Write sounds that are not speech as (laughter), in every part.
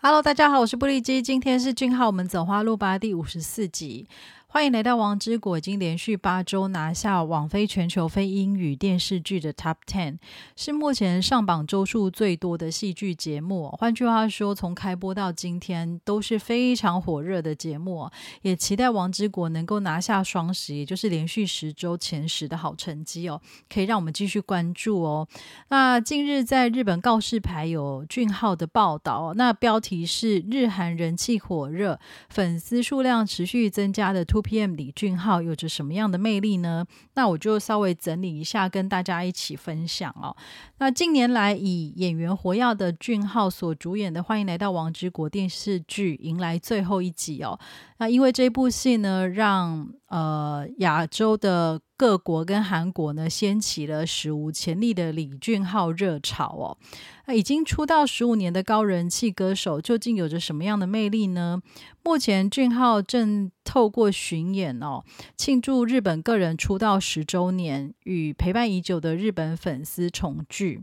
Hello，大家好，我是布利基，今天是俊浩，我们走花路吧第五十四集。欢迎来到王之国，已经连续八周拿下网飞全球非英语电视剧的 Top Ten，是目前上榜周数最多的戏剧节目。换句话说，从开播到今天都是非常火热的节目。也期待王之国能够拿下双十，也就是连续十周前十的好成绩哦，可以让我们继续关注哦。那近日在日本告示牌有俊浩的报道，那标题是“日韩人气火热，粉丝数量持续增加的突 Two PM 李俊浩有着什么样的魅力呢？那我就稍微整理一下，跟大家一起分享哦。那近年来以演员活跃的俊浩所主演的《欢迎来到王之国》电视剧迎来最后一集哦。那因为这部戏呢，让呃亚洲的各国跟韩国呢掀起了史无前例的李俊浩热潮哦。那已经出道十五年的高人气歌手，究竟有着什么样的魅力呢？目前俊浩正透过巡演哦，庆祝日本个人出道十周年，与陪伴已久的日本粉丝重聚。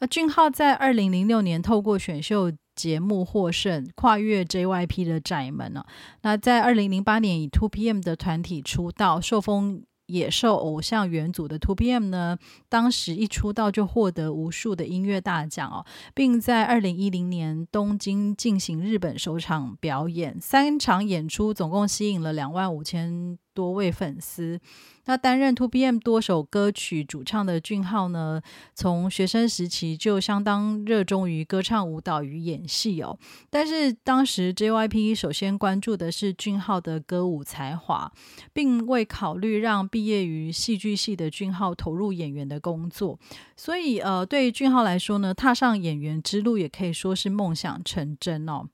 那俊浩在二零零六年透过选秀。节目获胜，跨越 JYP 的窄门了。那在二零零八年以 Two PM 的团体出道，受封野兽偶像元祖的 Two PM 呢，当时一出道就获得无数的音乐大奖哦，并在二零一零年东京进行日本首场表演，三场演出总共吸引了两万五千。多位粉丝，那担任 Two PM 多首歌曲主唱的俊浩呢，从学生时期就相当热衷于歌唱、舞蹈与演戏哦。但是当时 JYP 首先关注的是俊浩的歌舞才华，并未考虑让毕业于戏剧系的俊浩投入演员的工作。所以，呃，对于俊浩来说呢，踏上演员之路也可以说是梦想成真哦。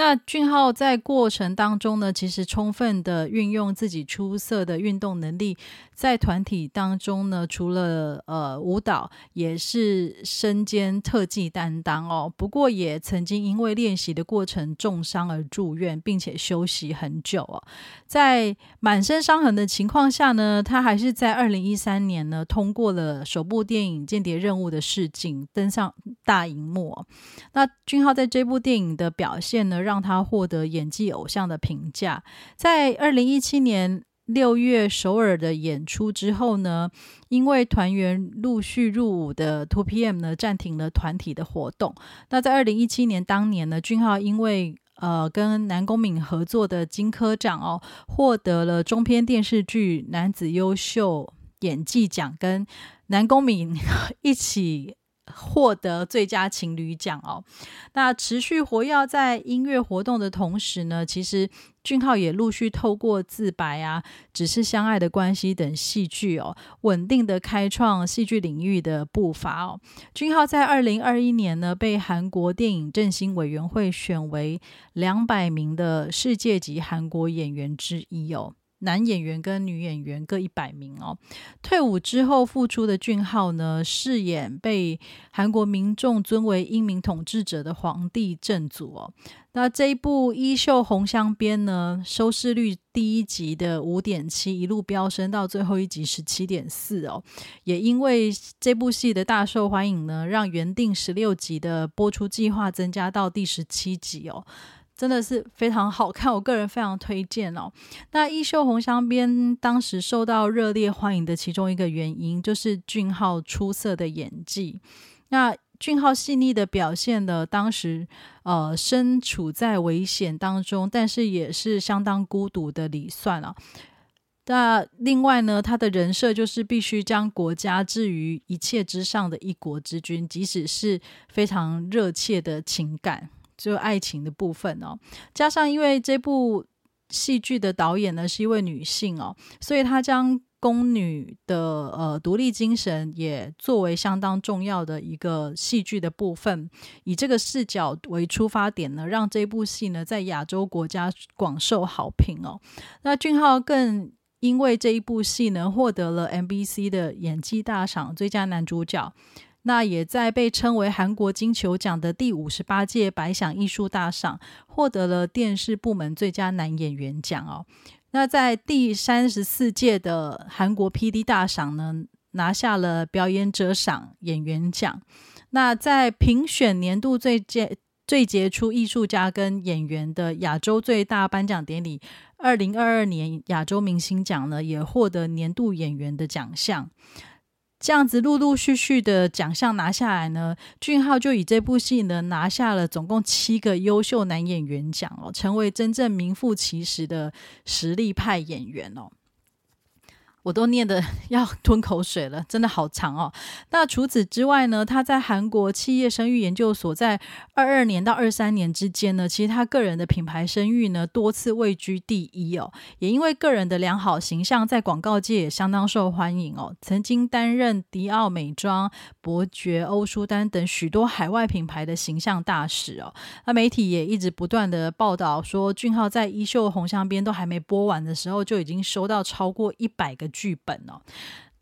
那俊浩在过程当中呢，其实充分的运用自己出色的运动能力，在团体当中呢，除了呃舞蹈，也是身兼特技担当哦。不过也曾经因为练习的过程重伤而住院，并且休息很久哦。在满身伤痕的情况下呢，他还是在二零一三年呢，通过了首部电影《间谍任务》的试镜，登上大荧幕。那俊浩在这部电影的表现呢，让让他获得演技偶像的评价。在二零一七年六月首尔的演出之后呢，因为团员陆续入伍的 Two PM 呢暂停了团体的活动。那在二零一七年当年呢，俊浩因为呃跟南宫敏合作的金科长哦，获得了中篇电视剧男子优秀演技奖，跟南宫敏 (laughs) 一起。获得最佳情侣奖哦。那持续活跃在音乐活动的同时呢，其实俊浩也陆续透过自白啊、只是相爱的关系等戏剧哦，稳定的开创戏剧领域的步伐哦。俊浩在二零二一年呢，被韩国电影振兴委员会选为两百名的世界级韩国演员之一哦。男演员跟女演员各一百名哦。退伍之后复出的俊浩呢，饰演被韩国民众尊为英明统治者的皇帝正祖哦。那这一部《衣袖红镶边》呢，收视率第一集的五点七一路飙升到最后一集十七点四哦。也因为这部戏的大受欢迎呢，让原定十六集的播出计划增加到第十七集哦。真的是非常好看，我个人非常推荐哦。那《衣袖红镶边》当时受到热烈欢迎的其中一个原因，就是俊浩出色的演技。那俊浩细腻的表现了当时呃身处在危险当中，但是也是相当孤独的李算啊。那另外呢，他的人设就是必须将国家置于一切之上的一国之君，即使是非常热切的情感。就爱情的部分哦，加上因为这部戏剧的导演呢是一位女性哦，所以她将宫女的呃独立精神也作为相当重要的一个戏剧的部分，以这个视角为出发点呢，让这部戏呢在亚洲国家广受好评哦。那俊浩更因为这一部戏呢获得了 MBC 的演技大赏最佳男主角。那也在被称为韩国金球奖的第五十八届百想艺术大赏，获得了电视部门最佳男演员奖哦。那在第三十四届的韩国 PD 大赏呢，拿下了表演者赏演员奖。那在评选年度最佳最杰出艺术家跟演员的亚洲最大颁奖典礼，二零二二年亚洲明星奖呢，也获得年度演员的奖项。这样子陆陆续续的奖项拿下来呢，俊浩就以这部戏呢拿下了总共七个优秀男演员奖哦，成为真正名副其实的实力派演员哦。我都念的 (laughs) 要吞口水了，真的好长哦。那除此之外呢，他在韩国企业声誉研究所，在二二年到二三年之间呢，其实他个人的品牌声誉呢多次位居第一哦。也因为个人的良好形象，在广告界也相当受欢迎哦。曾经担任迪奥美妆、伯爵、欧舒丹等许多海外品牌的形象大使哦。那媒体也一直不断的报道说，俊浩在《衣袖红香边》都还没播完的时候，就已经收到超过一百个。剧本哦，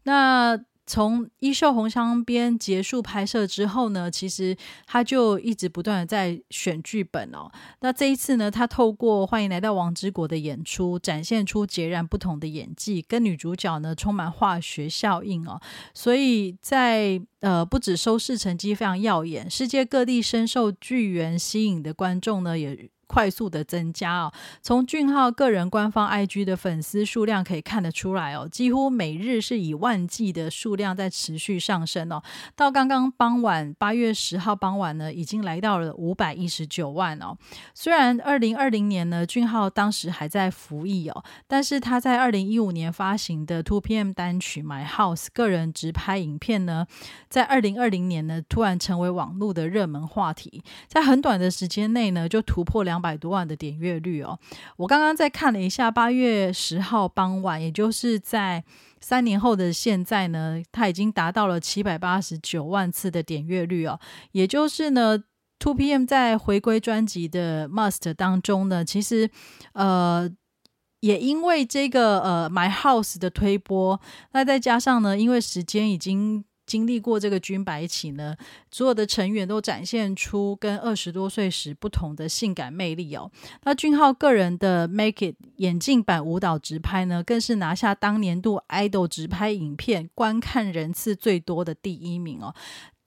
那从《衣袖红香边》结束拍摄之后呢，其实他就一直不断的在选剧本哦。那这一次呢，他透过《欢迎来到王之国》的演出，展现出截然不同的演技，跟女主角呢充满化学效应哦。所以在呃，不止收视成绩非常耀眼，世界各地深受剧缘吸引的观众呢也。快速的增加哦，从俊浩个人官方 IG 的粉丝数量可以看得出来哦，几乎每日是以万计的数量在持续上升哦。到刚刚傍晚八月十号傍晚呢，已经来到了五百一十九万哦。虽然二零二零年呢，俊浩当时还在服役哦，但是他在二零一五年发行的 Two PM 单曲《My House》个人直拍影片呢，在二零二零年呢，突然成为网络的热门话题，在很短的时间内呢，就突破两。两百多万的点阅率哦！我刚刚再看了一下，八月十号傍晚，也就是在三年后的现在呢，它已经达到了七百八十九万次的点阅率哦。也就是呢，Two PM 在回归专辑的 Must 当中呢，其实呃，也因为这个呃 My House 的推播，那再加上呢，因为时间已经。经历过这个军白起呢，所有的成员都展现出跟二十多岁时不同的性感魅力哦。那俊浩个人的 Make It 眼镜版舞蹈直拍呢，更是拿下当年度 idol 直拍影片观看人次最多的第一名哦。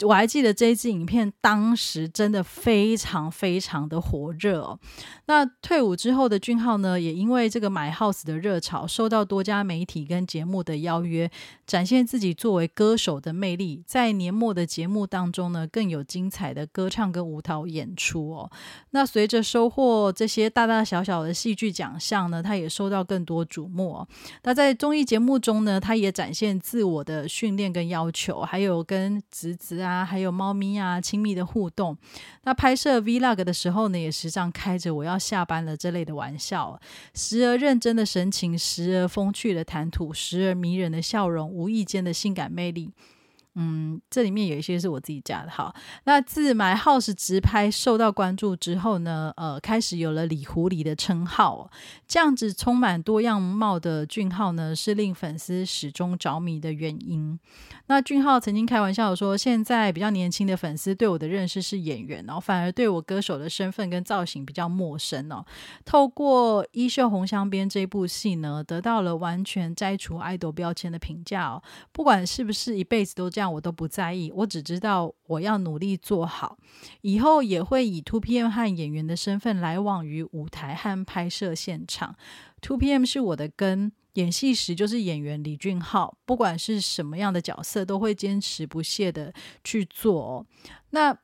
我还记得这一支影片，当时真的非常非常的火热哦。那退伍之后的俊浩呢，也因为这个买 house 的热潮，受到多家媒体跟节目的邀约，展现自己作为歌手的魅力。在年末的节目当中呢，更有精彩的歌唱跟舞蹈演出哦。那随着收获这些大大小小的戏剧奖项呢，他也受到更多瞩目。那在综艺节目中呢，他也展现自我的训练跟要求，还有跟侄子啊。啊，还有猫咪啊，亲密的互动。那拍摄 Vlog 的时候呢，也时常开着“我要下班了”这类的玩笑，时而认真的神情，时而风趣的谈吐，时而迷人的笑容，无意间的性感魅力。嗯，这里面有一些是我自己加的。好，那自买 house 直拍受到关注之后呢，呃，开始有了“李狐狸”的称号。这样子充满多样貌的俊浩呢，是令粉丝始终着迷的原因。那俊浩曾经开玩笑说，现在比较年轻的粉丝对我的认识是演员，然后反而对我歌手的身份跟造型比较陌生哦。透过《衣袖红香边》这部戏呢，得到了完全摘除爱豆标签的评价哦。不管是不是一辈子都这样。样我都不在意，我只知道我要努力做好，以后也会以 Two PM 和演员的身份来往于舞台和拍摄现场。Two PM 是我的根，演戏时就是演员李俊浩，不管是什么样的角色，都会坚持不懈的去做。那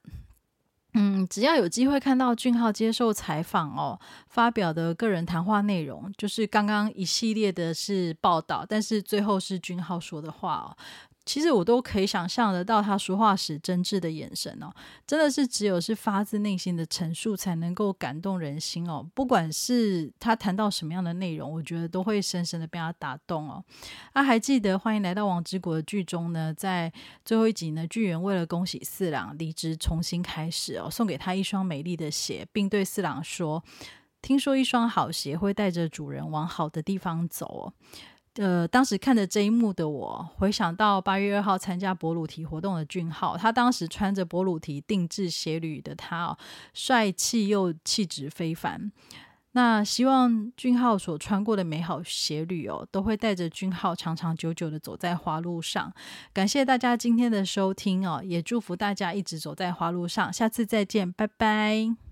嗯，只要有机会看到俊浩接受采访哦，发表的个人谈话内容，就是刚刚一系列的是报道，但是最后是俊浩说的话哦。其实我都可以想象得到他说话时真挚的眼神哦，真的是只有是发自内心的陈述才能够感动人心哦。不管是他谈到什么样的内容，我觉得都会深深的被他打动哦。啊，还记得欢迎来到王之国的剧中呢，在最后一集呢，剧员为了恭喜四郎离职重新开始哦，送给他一双美丽的鞋，并对四郎说：“听说一双好鞋会带着主人往好的地方走哦。”呃，当时看着这一幕的我，回想到八月二号参加博鲁提活动的俊浩，他当时穿着博鲁提定制鞋履的他哦，帅气又气质非凡。那希望俊浩所穿过的美好鞋履哦，都会带着俊浩长长久久的走在花路上。感谢大家今天的收听哦，也祝福大家一直走在花路上。下次再见，拜拜。